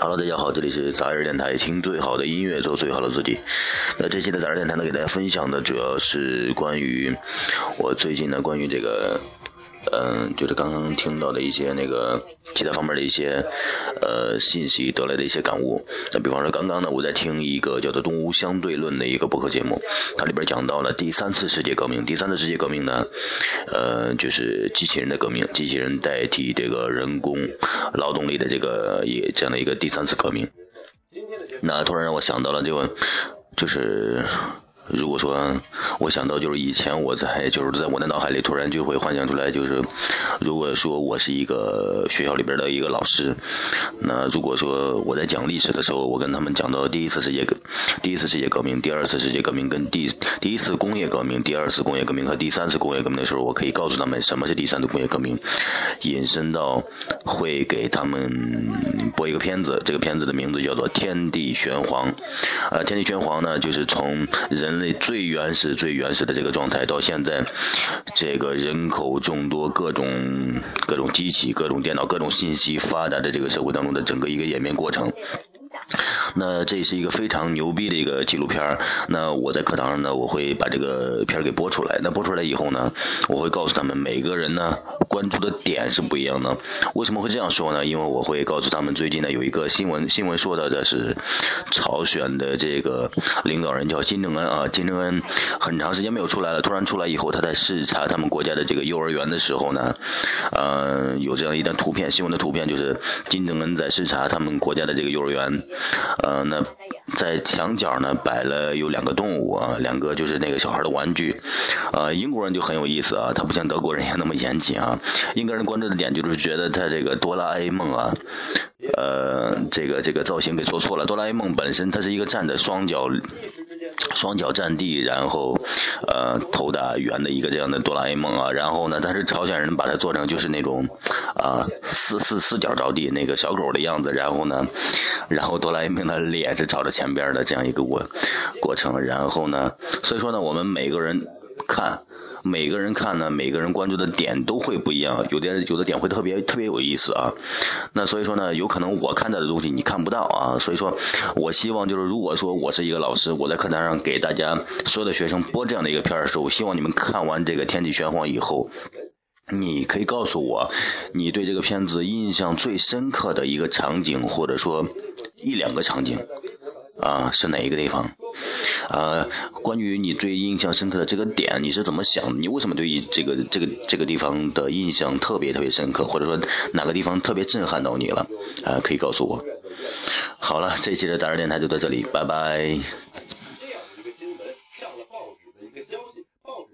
Hello，大家好，这里是杂日电台，听最好的音乐，做最好的自己。那这期的杂日电台呢，给大家分享的主要是关于我最近呢，关于这个。嗯，就是刚刚听到的一些那个其他方面的一些呃信息得来的一些感悟。那比方说，刚刚呢，我在听一个叫做《东吴相对论》的一个播客节目，它里边讲到了第三次世界革命。第三次世界革命呢，呃，就是机器人的革命，机器人代替这个人工劳动力的这个也这样的一个第三次革命。那突然让我想到了这个，就是。如果说我想到就是以前我在就是在我的脑海里突然就会幻想出来，就是如果说我是一个学校里边的一个老师，那如果说我在讲历史的时候，我跟他们讲到第一次世界革第一次世界革命、第二次世界革命跟第第一次工业革命、第二次工业革命和第三次工业革命的时候，我可以告诉他们什么是第三次工业革命，引申到会给他们播一个片子，这个片子的名字叫做《天地玄黄》。呃，《天地玄黄》呢，就是从人。类最原始、最原始的这个状态，到现在，这个人口众多、各种各种机器、各种电脑、各种信息发达的这个社会当中的整个一个演变过程。那这是一个非常牛逼的一个纪录片。那我在课堂上呢，我会把这个片给播出来。那播出来以后呢，我会告诉他们每个人呢关注的点是不一样的。为什么会这样说呢？因为我会告诉他们，最近呢有一个新闻，新闻说到的是朝鲜的这个领导人叫金正恩啊。金正恩很长时间没有出来了，突然出来以后，他在视察他们国家的这个幼儿园的时候呢，呃，有这样一张图片，新闻的图片就是金正恩在视察他们国家的这个幼儿园。呃，那在墙角呢摆了有两个动物啊，两个就是那个小孩的玩具。呃，英国人就很有意思啊，他不像德国人一样那么严谨啊。英国人关注的点就是觉得他这个哆啦 A 梦啊，呃，这个这个造型给做错了。哆啦 A 梦本身它是一个站着双脚。双脚站地，然后，呃，头大圆的一个这样的哆啦 A 梦啊，然后呢，但是朝鲜人把它做成就是那种，啊，四四四脚着地那个小狗的样子，然后呢，然后哆啦 A 梦的脸是朝着前边的这样一个过过程，然后呢，所以说呢，我们每个人看。每个人看呢，每个人关注的点都会不一样，有的有的点会特别特别有意思啊。那所以说呢，有可能我看到的东西你看不到啊。所以说，我希望就是如果说我是一个老师，我在课堂上给大家所有的学生播这样的一个片儿的时候，我希望你们看完这个《天地玄黄》以后，你可以告诉我，你对这个片子印象最深刻的一个场景，或者说一两个场景啊，是哪一个地方？啊，关于你最印象深刻的这个点，你是怎么想？你为什么对于这个这个这个地方的印象特别特别深刻，或者说哪个地方特别震撼到你了？啊，可以告诉我。好了，这期的杂志电台就到这里，拜拜。